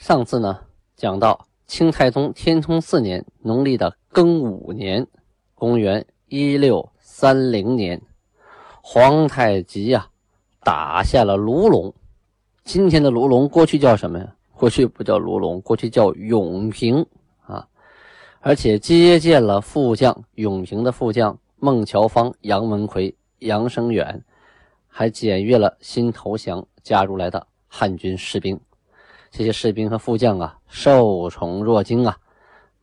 上次呢，讲到清太宗天聪四年农历的庚午年，公元一六三零年，皇太极呀打下了卢龙。今天的卢龙，过去叫什么呀？过去不叫卢龙，过去叫永平啊。而且接见了副将永平的副将孟乔芳、杨文魁、杨生远，还检阅了新投降加入来的汉军士兵。这些士兵和副将啊，受宠若惊啊，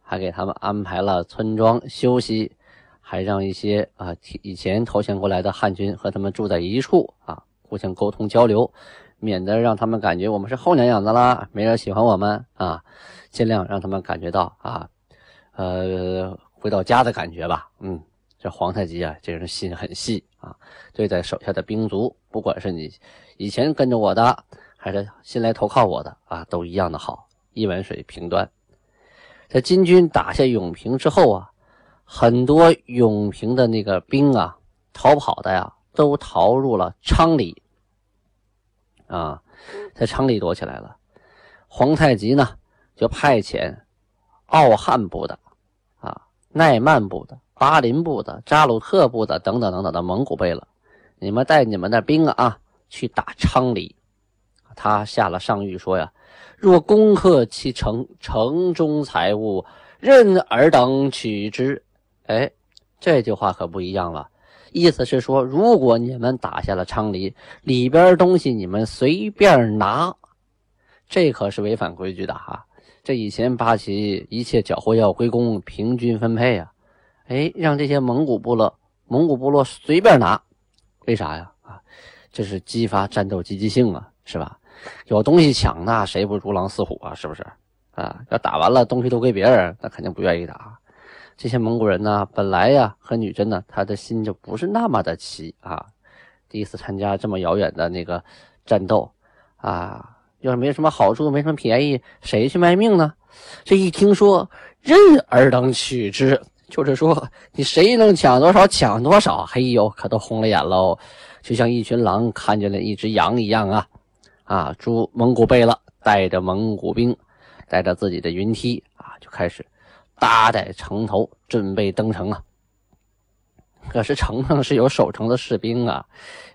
还给他们安排了村庄休息，还让一些啊以前投降过来的汉军和他们住在一处啊，互相沟通交流，免得让他们感觉我们是后娘养的啦，没人喜欢我们啊，尽量让他们感觉到啊，呃，回到家的感觉吧。嗯，这皇太极啊，这人心很细啊，对待手下的兵卒，不管是你以前跟着我的。还是新来投靠我的啊，都一样的好，一碗水平端。在金军打下永平之后啊，很多永平的那个兵啊，逃跑的呀，都逃入了昌黎啊，在昌黎躲起来了。皇太极呢，就派遣奥汉部的啊、奈曼部的、巴林部的、扎鲁特部的等等等等的蒙古贝勒，你们带你们的兵啊，去打昌黎。他下了上谕说呀：“若攻克其城，城中财物任尔等取之。”哎，这句话可不一样了，意思是说，如果你们打下了昌黎，里边东西你们随便拿，这可是违反规矩的哈。这以前八旗一切缴获要归公，平均分配啊。哎，让这些蒙古部落、蒙古部落随便拿，为啥呀？啊，这是激发战斗积极性啊，是吧？有东西抢，那谁不如狼似虎啊？是不是？啊，要打完了东西都归别人，那肯定不愿意打。这些蒙古人呢，本来呀和女真呢，他的心就不是那么的齐啊。第一次参加这么遥远的那个战斗啊，要是没什么好处，没什么便宜，谁去卖命呢？这一听说任尔等取之，就是说你谁能抢多少抢多少，嘿呦，可都红了眼喽，就像一群狼看见了一只羊一样啊。啊，朱蒙古贝勒带着蒙古兵，带着自己的云梯啊，就开始搭在城头，准备登城啊。可是城上是有守城的士兵啊，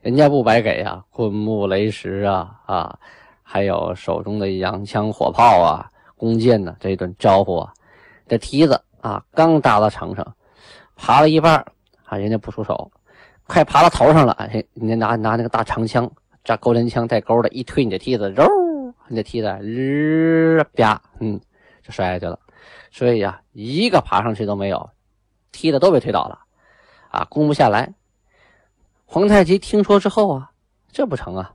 人家不白给啊，棍木雷石啊啊，还有手中的洋枪火炮啊、弓箭呢，这一顿招呼啊。这梯子啊，刚搭到城上，爬了一半啊，人家不出手，快爬到头上了，哎，人家拿拿那个大长枪。这钩镰枪带钩的，一推你的梯子，肉，你的梯子日啪，嗯，就摔下去了。所以呀，一个爬上去都没有，梯子都被推倒了，啊，攻不下来。皇太极听说之后啊，这不成啊，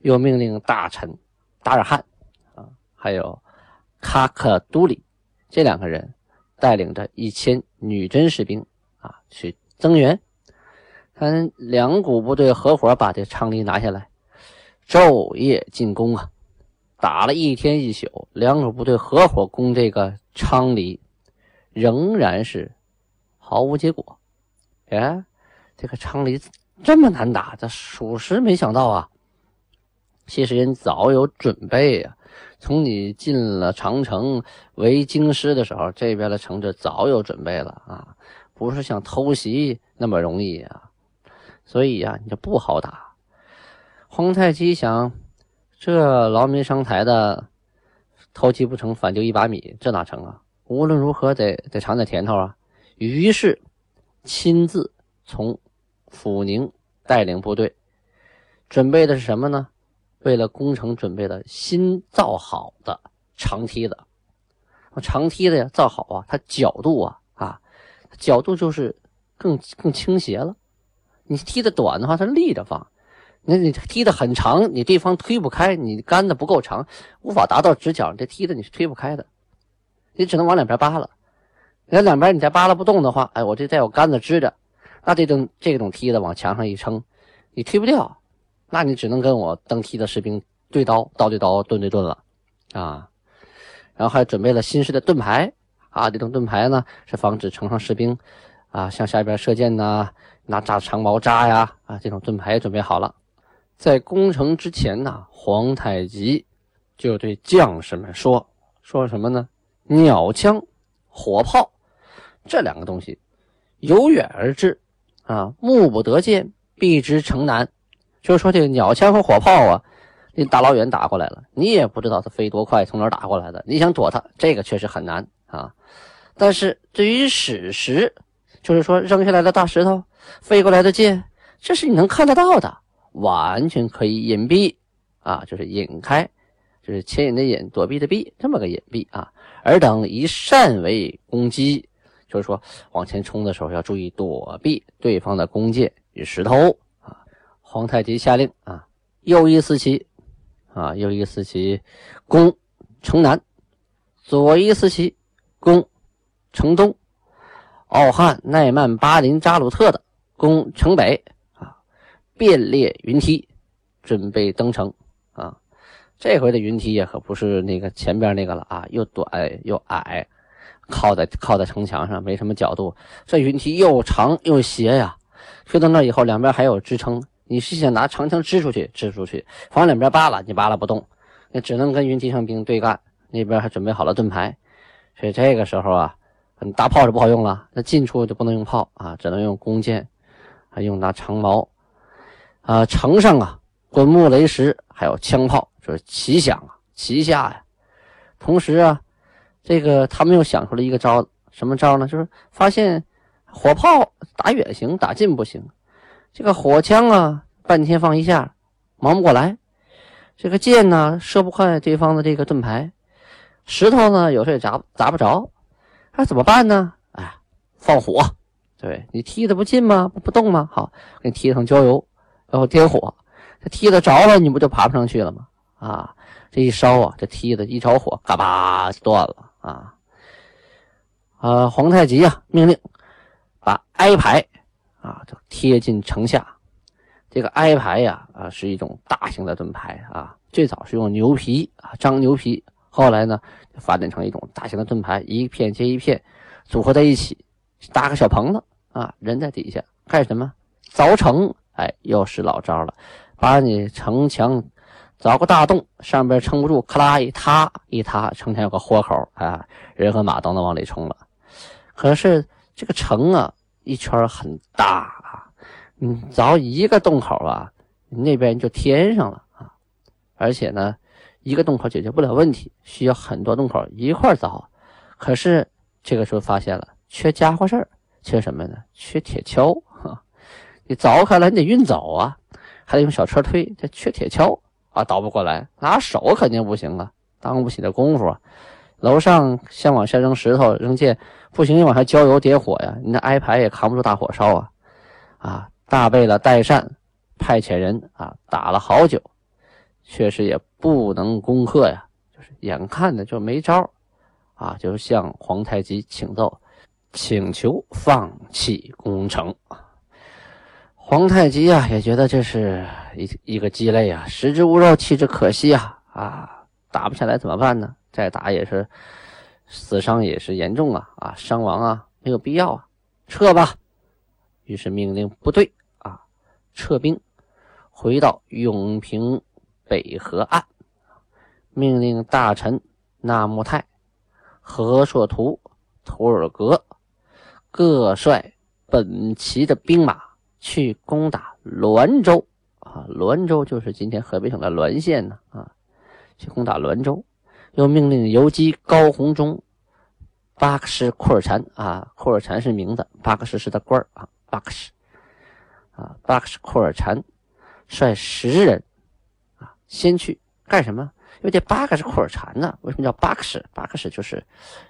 又命令大臣达尔汉啊，还有喀克都里这两个人，带领着一千女真士兵啊，去增援。看两股部队合伙把这昌黎拿下来。昼夜进攻啊，打了一天一宿，两股部队合伙攻这个昌黎，仍然是毫无结果。哎，这个昌黎这么难打，这属实没想到啊。其实人早有准备呀，从你进了长城为京师的时候，这边的城就早有准备了啊，不是像偷袭那么容易啊。所以呀，你就不好打。皇太极想，这劳民伤财的，偷鸡不成反丢一把米，这哪成啊？无论如何得得尝点甜头啊！于是亲自从阜宁带领部队，准备的是什么呢？为了攻城准备的新造好的长梯子。长梯子呀，造好啊，它角度啊啊，角度就是更更倾斜了。你梯子短的话，它立着放。那你踢得很长，你对方推不开，你杆子不够长，无法达到直角，这踢的你是推不开的，你只能往两边扒拉。那两边你再扒拉不动的话，哎，我这再有杆子支着，那这种这种梯子往墙上一撑，你推不掉，那你只能跟我登梯的士兵对刀，刀对刀，盾对盾了，啊。然后还准备了新式的盾牌，啊，这种盾牌呢是防止城上士兵，啊，向下边射箭呐，拿扎长矛扎呀，啊，这种盾牌也准备好了。在攻城之前呢，皇太极就对将士们说：“说什么呢？鸟枪、火炮这两个东西由远而至，啊，目不得见，避之城南。就是说，这个鸟枪和火炮啊，你大老远打过来了，你也不知道它飞多快，从哪打过来的，你想躲它，这个确实很难啊。但是对于史实，就是说扔下来的大石头、飞过来的箭，这是你能看得到的。”完全可以隐蔽啊，就是引开，就是牵引的引，躲避的避，这么个隐蔽啊。尔等以善为攻击，就是说往前冲的时候要注意躲避对方的弓箭与石头啊。皇太极下令啊，右翼四旗啊，右翼四旗攻城南，左翼四旗攻城东，奥汉、奈曼、巴林、扎鲁特的攻城北。便列云梯，准备登城啊！这回的云梯也可不是那个前边那个了啊，又短又矮，靠在靠在城墙上，没什么角度。这云梯又长又斜呀，推到那以后，两边还有支撑。你是想拿长枪支出去，支出去，往两边扒拉，你扒拉不动，那只能跟云梯上兵对干。那边还准备好了盾牌，所以这个时候啊，大炮是不好用了，那近处就不能用炮啊，只能用弓箭，还用拿长矛。啊，城上啊，滚木雷石，还有枪炮，就是齐响啊，齐下呀。同时啊，这个他们又想出了一个招，什么招呢？就是发现火炮打远行，打近不行。这个火枪啊，半天放一下，忙不过来。这个箭呢，射不坏对方的这个盾牌。石头呢，有时候也砸砸不着。那怎么办呢？哎，放火。对你踢的不近吗？不动吗？好，给你踢上浇油。然后点火，这梯子着了，你不就爬不上去了吗？啊，这一烧啊，这梯子一着火，嘎巴就断了啊！啊，皇太极啊，命令把挨牌啊就贴近城下。这个挨牌呀，啊，是一种大型的盾牌啊，最早是用牛皮啊，张牛皮，后来呢发展成一种大型的盾牌，一片接一片组合在一起，搭个小棚子啊，人在底下干什么？凿城。哎，又是老招了，把你城墙凿个大洞，上边撑不住，咔啦一塌，一塌，城墙有个豁口啊，人和马都能往里冲了。可是这个城啊，一圈很大啊，你凿一个洞口啊，那边就填上了啊。而且呢，一个洞口解决不了问题，需要很多洞口一块凿。可是这个时候发现了，缺家伙事儿，缺什么呢？缺铁锹。你凿开了，你得运走啊，还得用小车推，这缺铁锹啊，倒不过来，拿手肯定不行啊，当不起这功夫啊。楼上先往下扔石头、扔箭，不行，你往下浇油、点火呀，你那挨排也扛不住大火烧啊。啊，大贝勒代善派遣人啊，打了好久，确实也不能攻克呀，就是眼看着就没招啊，就向皇太极请奏，请求放弃攻城。皇太极啊，也觉得这是一一个鸡肋啊，食之无肉，弃之可惜啊！啊，打不下来怎么办呢？再打也是死伤也是严重啊！啊，伤亡啊，没有必要啊，撤吧。于是命令部队啊撤兵，回到永平北河岸，命令大臣纳木泰、何硕图、图尔格各率本旗的兵马。去攻打滦州啊！滦州就是今天河北省的滦县呢啊！去攻打滦州，又命令游击高鸿忠、巴克什库尔禅啊，库尔禅是名字，巴克什是他官啊，巴克什啊，巴克什库尔禅率十人啊，先去干什么？因为这巴克是库尔禅呢，为什么叫巴克什？巴克什就是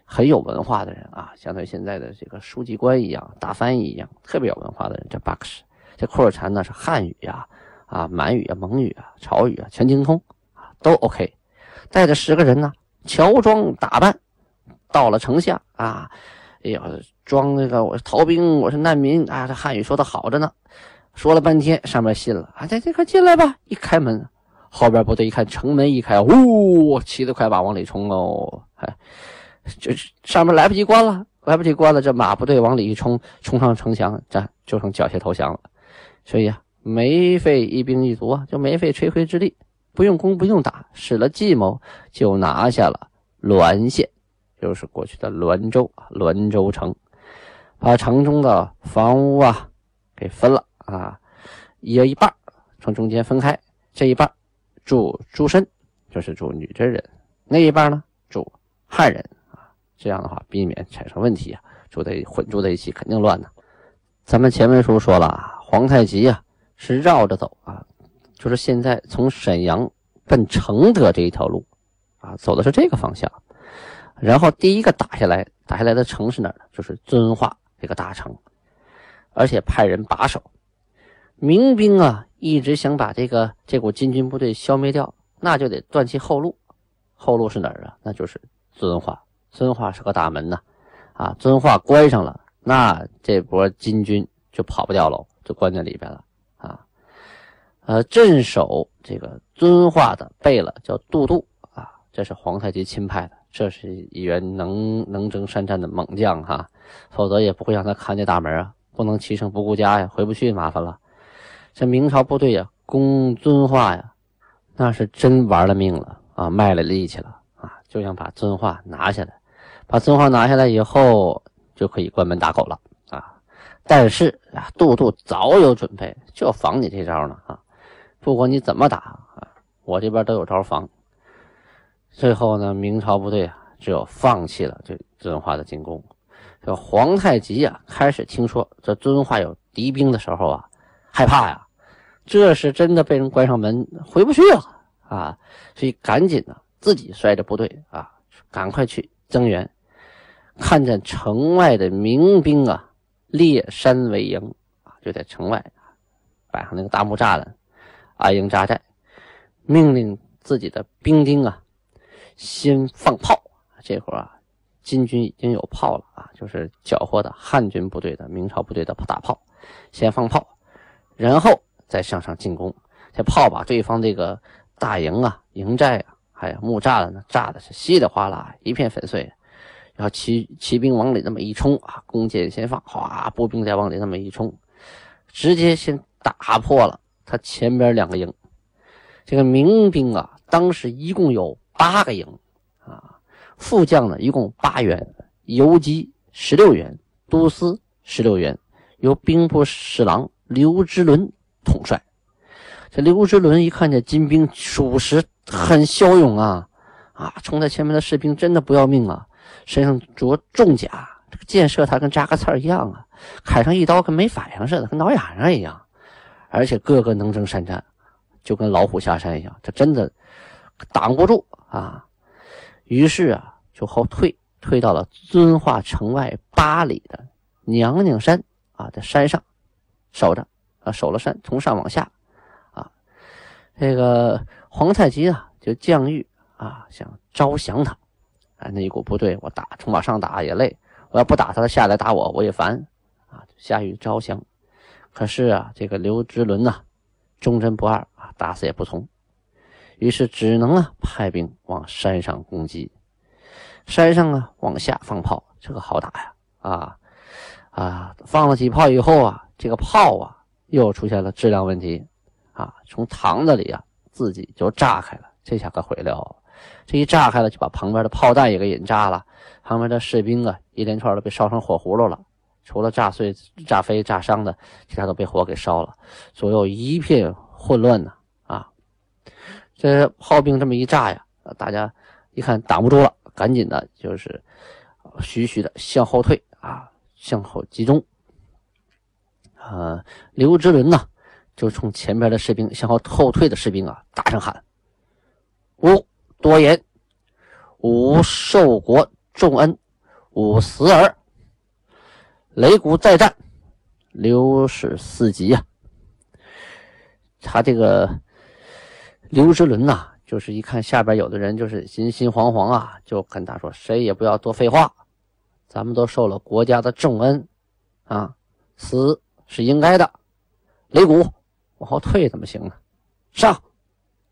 很有文化的人啊，相当于现在的这个书记官一样，大翻译一样，特别有文化的人叫巴克什。这库尔禅呢是汉语呀，啊，满语啊、蒙语啊、朝语啊全精通啊，都 OK。带着十个人呢，乔装打扮，到了城下啊，哎呀，装那个我是逃兵，我是难民啊，这汉语说的好着呢。说了半天，上面信了啊，这这快进来吧！一开门，后边部队一看城门一开，呜，骑着快马往里冲哦，哎，这上面来不及关了，来不及关了，这马部队往里一冲，冲上城墙，这就剩缴械投降了。所以啊，没费一兵一卒啊，就没费吹灰之力。不用攻，不用打，使了计谋就拿下了滦县，就是过去的滦州滦州城，把城中的房屋啊给分了啊，一人一半，从中间分开，这一半住诸身，就是住女真人，那一半呢住汉人啊，这样的话避免产生问题啊，住在混住在一起肯定乱呢。咱们前文书说了，皇太极啊是绕着走啊。就是现在从沈阳奔承德这一条路，啊，走的是这个方向。然后第一个打下来，打下来的城是哪呢？就是遵化这个大城，而且派人把守。民兵啊，一直想把这个这股金军部队消灭掉，那就得断其后路。后路是哪儿啊？那就是遵化。遵化是个大门呐，啊，遵化关上了，那这波金军就跑不掉喽，就关在里边了。呃，镇守这个遵化的贝勒叫杜度啊，这是皇太极钦派的，这是一员能能征善战的猛将哈，否则也不会让他看这大门啊，不能骑乘不顾家呀，回不去麻烦了。这明朝部队呀，攻遵化呀，那是真玩了命了啊，卖了力气了啊，就想把遵化拿下来，把遵化拿下来以后，就可以关门打狗了啊。但是啊，杜度早有准备，就防你这招呢啊。不管你怎么打啊，我这边都有招防。最后呢，明朝部队啊，只有放弃了这遵化的进攻。这皇太极啊，开始听说这遵化有敌兵的时候啊，害怕呀，这是真的被人关上门，回不去了啊，所以赶紧呢，自己率着部队啊，赶快去增援。看见城外的民兵啊，列山为营啊，就在城外摆上那个大木栅栏。安营扎寨，命令自己的兵丁啊，先放炮。这会儿啊，金军已经有炮了啊，就是缴获的汉军部队的、明朝部队的大炮，先放炮，然后再向上进攻。这炮把对方这个大营啊、营寨啊，还有木栅栏呢，炸的是稀里哗啦，一片粉碎。然后骑骑兵往里那么一冲啊，弓箭先放，哗，步兵再往里那么一冲，直接先打破了。他前边两个营，这个民兵啊，当时一共有八个营啊，副将呢一共八员，游击十六员，都司十六员，由兵部侍郎刘之伦统帅。这刘之伦一看见金兵，属实很骁勇啊啊！冲在前面的士兵真的不要命啊，身上着重甲，这个箭射他跟扎个刺儿一样啊，砍上一刀跟没反应似的，跟挠痒痒一样。而且个个能征善战，就跟老虎下山一样，他真的挡不住啊！于是啊，就后退，退到了遵化城外八里的娘娘山啊，在山上守着啊，守了山，从上往下啊，这个皇太极啊，就降谕啊，想招降他啊，那一股部队，我打，从往上打也累，我要不打他，他下来打我，我也烦啊，下谕招降。可是啊，这个刘知伦呐，忠贞不二啊，打死也不从，于是只能啊派兵往山上攻击。山上啊往下放炮，这个好打呀啊啊！放了几炮以后啊，这个炮啊又出现了质量问题啊，从膛子里啊自己就炸开了，这下可毁了！这一炸开了，就把旁边的炮弹也给引炸了，旁边的士兵啊一连串的被烧成火葫芦了。除了炸碎、炸飞、炸伤的，其他都被火给烧了，左右一片混乱呢。啊，这炮兵这么一炸呀，大家一看挡不住了，赶紧的就是徐徐的向后退啊，向后集中。啊，刘之伦呢，就冲前边的士兵向后后退的士兵啊，大声喊：“吾多言，吾受国重恩，吾死耳。”擂鼓再战，刘氏四级呀！他这个刘之伦呐，就是一看下边有的人就是心心惶惶啊，就跟他说：“谁也不要多废话，咱们都受了国家的重恩啊，死是应该的。擂鼓，往后退怎么行呢？上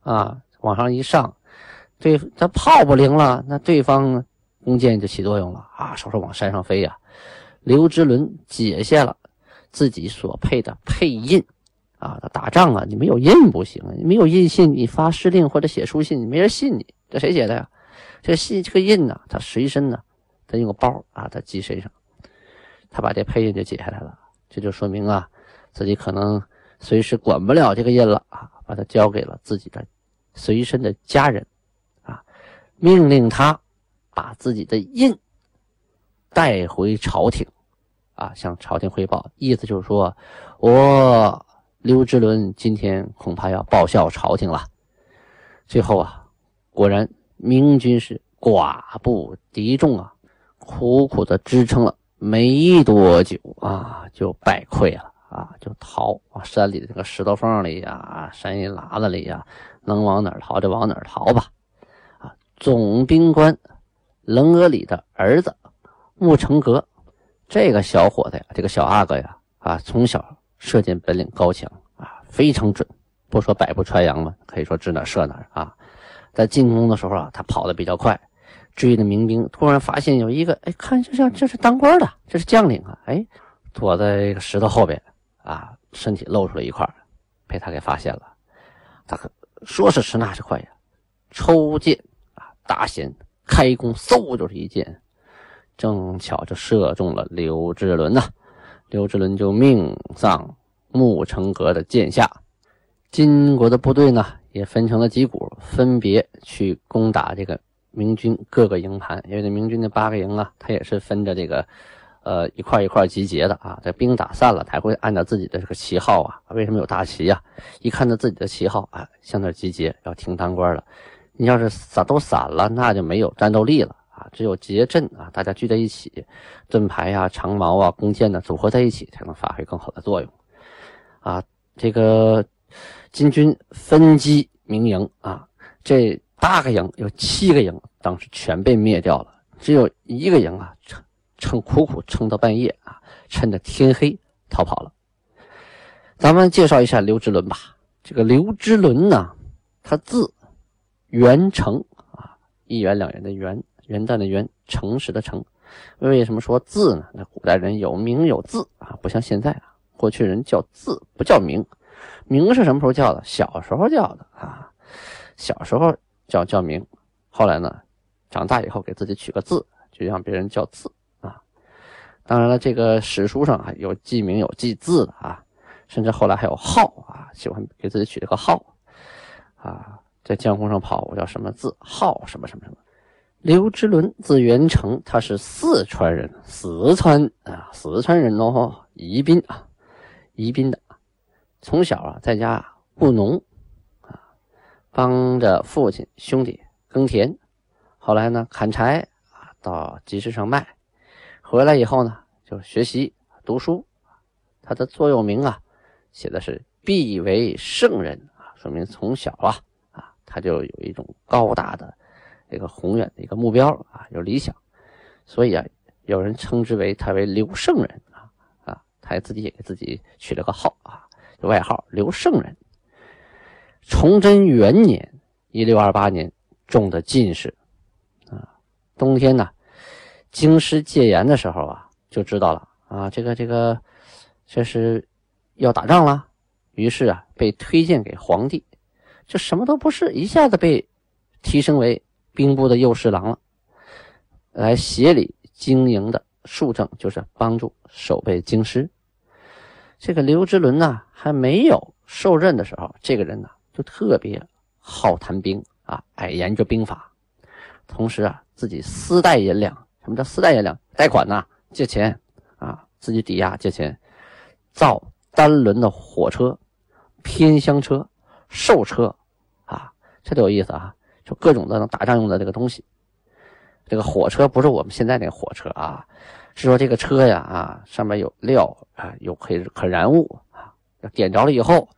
啊，往上一上，对，他炮不灵了，那对方弓箭就起作用了啊，稍稍往山上飞呀。刘之伦解下了自己所配的配印。”啊，打仗啊，你没有印不行啊！你没有印信，你发施令或者写书信，没人信你。这谁写的呀？这信这个印呢？他随身呢，他用个包啊，他系身上。他把这配印就解下来了，这就说明啊，自己可能随时管不了这个印了啊，把它交给了自己的随身的家人啊，命令他把自己的印带回朝廷啊，向朝廷汇报。意思就是说，我。刘之伦今天恐怕要报效朝廷了。最后啊，果然明军是寡不敌众啊，苦苦的支撑了没多久啊，就败溃了啊，就逃啊，山里的这个石头缝里呀，山阴喇子里呀，能往哪逃就往哪逃吧。啊，总兵官棱额里的儿子穆成格，这个小伙子呀，这个小阿哥呀，啊，从小。射箭本领高强啊，非常准，不说百步穿杨嘛，可以说指哪射哪啊。在进攻的时候啊，他跑得比较快，追的民兵突然发现有一个，哎，看就像这是当官的，这是将领啊，哎，躲在一个石头后边啊，身体露出了一块，被他给发现了。他可说时迟那时快呀，抽箭啊，大弦开弓，嗖就是一箭，正巧就射中了刘志伦呐。刘志伦就命丧穆成格的剑下，金国的部队呢也分成了几股，分别去攻打这个明军各个营盘。因为这明军的八个营啊，他也是分着这个，呃，一块一块集结的啊。这兵打散了，才会按照自己的这个旗号啊。为什么有大旗呀？一看到自己的旗号啊，向那集结，要听当官了。你要是散都散了，那就没有战斗力了啊。只有结阵啊，大家聚在一起，盾牌呀、长矛啊、弓箭呢组合在一起，才能发挥更好的作用。啊，这个金军分击明营啊，这八个营有七个营当时全被灭掉了，只有一个营啊撑撑苦苦撑到半夜啊，趁着天黑逃跑了。咱们介绍一下刘之伦吧。这个刘之伦呢，他字元成啊，一元两元的元。元旦的元，诚实的诚。为什么说字呢？那古代人有名有字啊，不像现在啊。过去人叫字不叫名，名是什么时候叫的？小时候叫的啊。小时候叫叫名，后来呢，长大以后给自己取个字，就让别人叫字啊。当然了，这个史书上啊有记名有记字的啊，甚至后来还有号啊，喜欢给自己取了个号啊，在江湖上跑，我叫什么字号什么什么什么。刘之伦字元成，他是四川人，四川啊，四川人哦，宜宾啊，宜宾的。从小啊，在家务农，帮着父亲兄弟耕田。后来呢，砍柴啊，到集市上卖。回来以后呢，就学习读书。他的座右铭啊，写的是“必为圣人”啊，说明从小啊啊，他就有一种高大的。这个宏远的一个目标啊，有理想，所以啊，有人称之为他为刘圣人啊啊，他自己也给自己取了个号啊，外号刘圣人。崇祯元年（一六二八年）中的进士啊，冬天呢，京师戒严的时候啊，就知道了啊，这个这个这是要打仗了，于是啊，被推荐给皇帝，就什么都不是，一下子被提升为。兵部的右侍郎了，来协理经营的庶政，就是帮助守备京师。这个刘之伦呢，还没有受任的时候，这个人呢就特别好谈兵啊，爱研究兵法，同时啊，自己私贷银两。什么叫私贷银两？贷款呐，借钱啊，自己抵押借钱，造单轮的火车、偏厢车、兽车啊，这都有意思啊。就各种的能打仗用的这个东西，这个火车不是我们现在那个火车啊，是说这个车呀啊，上面有料啊，有可可燃物啊，点着了以后，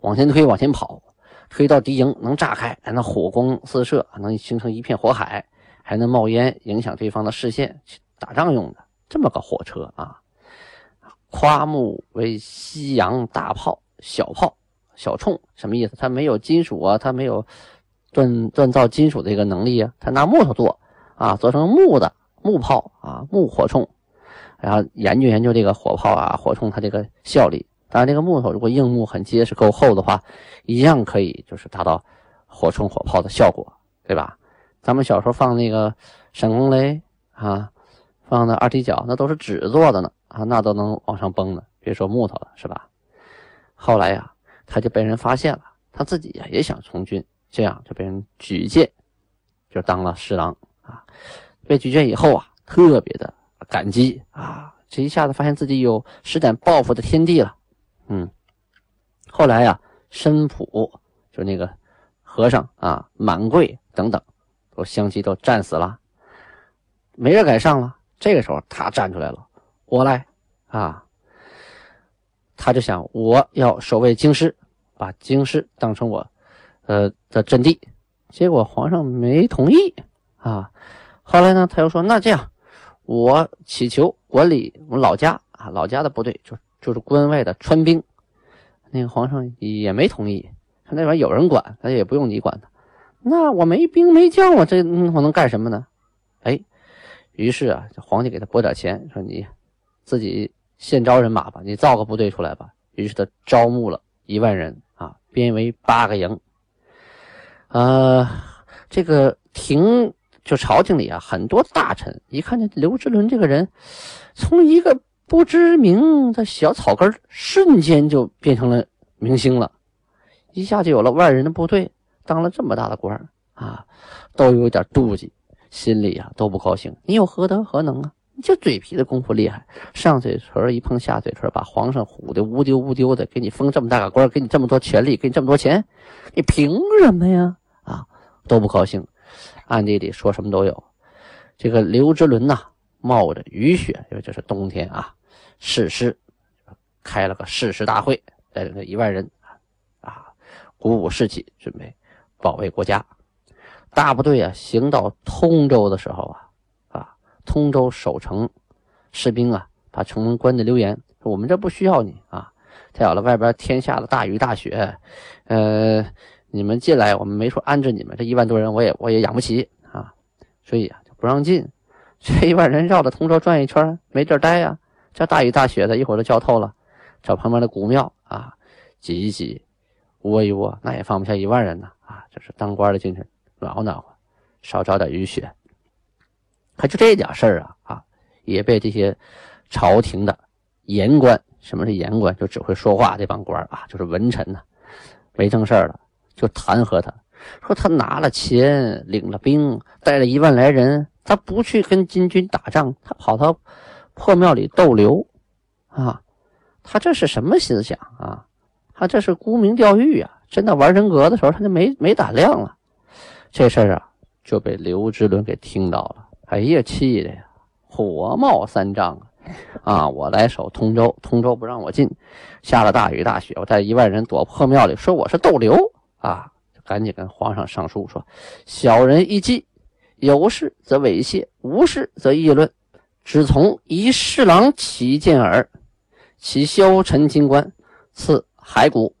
往前推，往前跑，推到敌营能炸开，还能火光四射，能形成一片火海，还能冒烟，影响对方的视线，打仗用的这么个火车啊！夸木为西洋大炮、小炮、小铳，什么意思？它没有金属啊，它没有锻锻造金属的一个能力啊，它拿木头做啊，做成木的木炮啊，木火铳，然后研究研究这个火炮啊、火铳它这个效力。当然，这个木头如果硬木很结实、够厚的话，一样可以就是达到火冲火炮的效果，对吧？咱们小时候放那个闪光雷啊，放的二踢脚，那都是纸做的呢啊，那都能往上崩呢，别说木头了，是吧？后来呀，他就被人发现了，他自己呀也想从军，这样就被人举荐，就当了侍郎啊。被举荐以后啊，特别的感激啊，这一下子发现自己有施展抱负的天地了。嗯，后来呀，申普就那个和尚啊，满贵等等，都相继都战死了，没人敢上了。这个时候他站出来了，我来啊！他就想我要守卫京师，把京师当成我呃的阵地。结果皇上没同意啊。后来呢，他又说那这样，我祈求管理我老家啊，老家的部队就。就是关外的川兵，那个皇上也没同意，他那边有人管，他也不用你管他。那我没兵没将，我这我能干什么呢？哎，于是啊，这皇帝给他拨点钱，说你自己现招人马吧，你造个部队出来吧。于是他招募了一万人啊，编为八个营。呃，这个廷就朝廷里啊，很多大臣一看见刘志伦这个人，从一个。不知名的小草根瞬间就变成了明星了，一下就有了万人的部队，当了这么大的官啊，都有点妒忌，心里啊都不高兴。你有何德何能啊？你这嘴皮子功夫厉害，上嘴唇一碰下嘴唇，把皇上唬得乌丢乌丢的，给你封这么大个官，给你这么多权力，给你这么多钱，你凭什么呀？啊，都不高兴，暗地里说什么都有。这个刘之伦呐，冒着雨雪，因为这是冬天啊。誓师开了个誓师大会，带领着一万人啊，鼓舞士气，准备保卫国家。大部队啊，行到通州的时候啊，啊，通州守城士兵啊，把城门关的留言，说我们这不需要你啊。再有了，外边天下的大雨大雪，呃，你们进来，我们没说安置你们，这一万多人我也我也养不起啊，所以啊，就不让进。这一万人绕着通州转一圈，没地儿待呀。这大雨大雪的，一会儿都浇透了。找旁边的古庙啊，挤一挤，窝一窝，那也放不下一万人呢啊！这是当官的精神，暖和暖和，少找点雨雪。可就这点事儿啊啊，也被这些朝廷的言官，什么是言官？就只会说话这帮官啊，就是文臣呢，没正事儿了，就弹劾他，说他拿了钱，领了兵，带了一万来人，他不去跟金军打仗，他跑到。破庙里逗留，啊，他这是什么思想啊？他这是沽名钓誉啊！真的玩人格的时候，他就没没胆量了。这事儿啊，就被刘之伦给听到了。哎呀，气的呀，火冒三丈啊！啊，我来守通州，通州不让我进，下了大雨大雪，我带一万人躲破庙里，说我是逗留啊！就赶紧跟皇上上书说：小人一计，有事则猥亵，无事则议论。只从一侍郎起见耳，其消沉金冠，赐骸骨。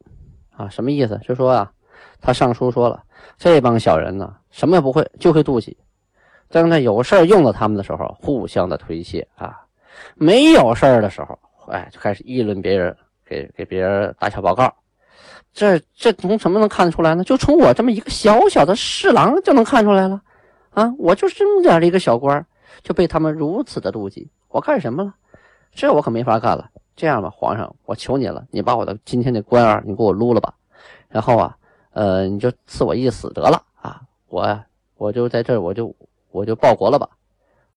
啊，什么意思？就说啊，他上书说了，这帮小人呢，什么也不会，就会妒忌。当他有事用到他们的时候，互相的推卸啊；没有事的时候，哎，就开始议论别人，给给别人打小报告。这这从什么能看得出来呢？就从我这么一个小小的侍郎就能看出来了。啊，我就这么点的一个小官。就被他们如此的妒忌，我干什么了？这我可没法干了。这样吧，皇上，我求你了，你把我的今天的官儿，你给我撸了吧。然后啊，呃，你就赐我一死得了啊！我我就在这儿，我就我就报国了吧。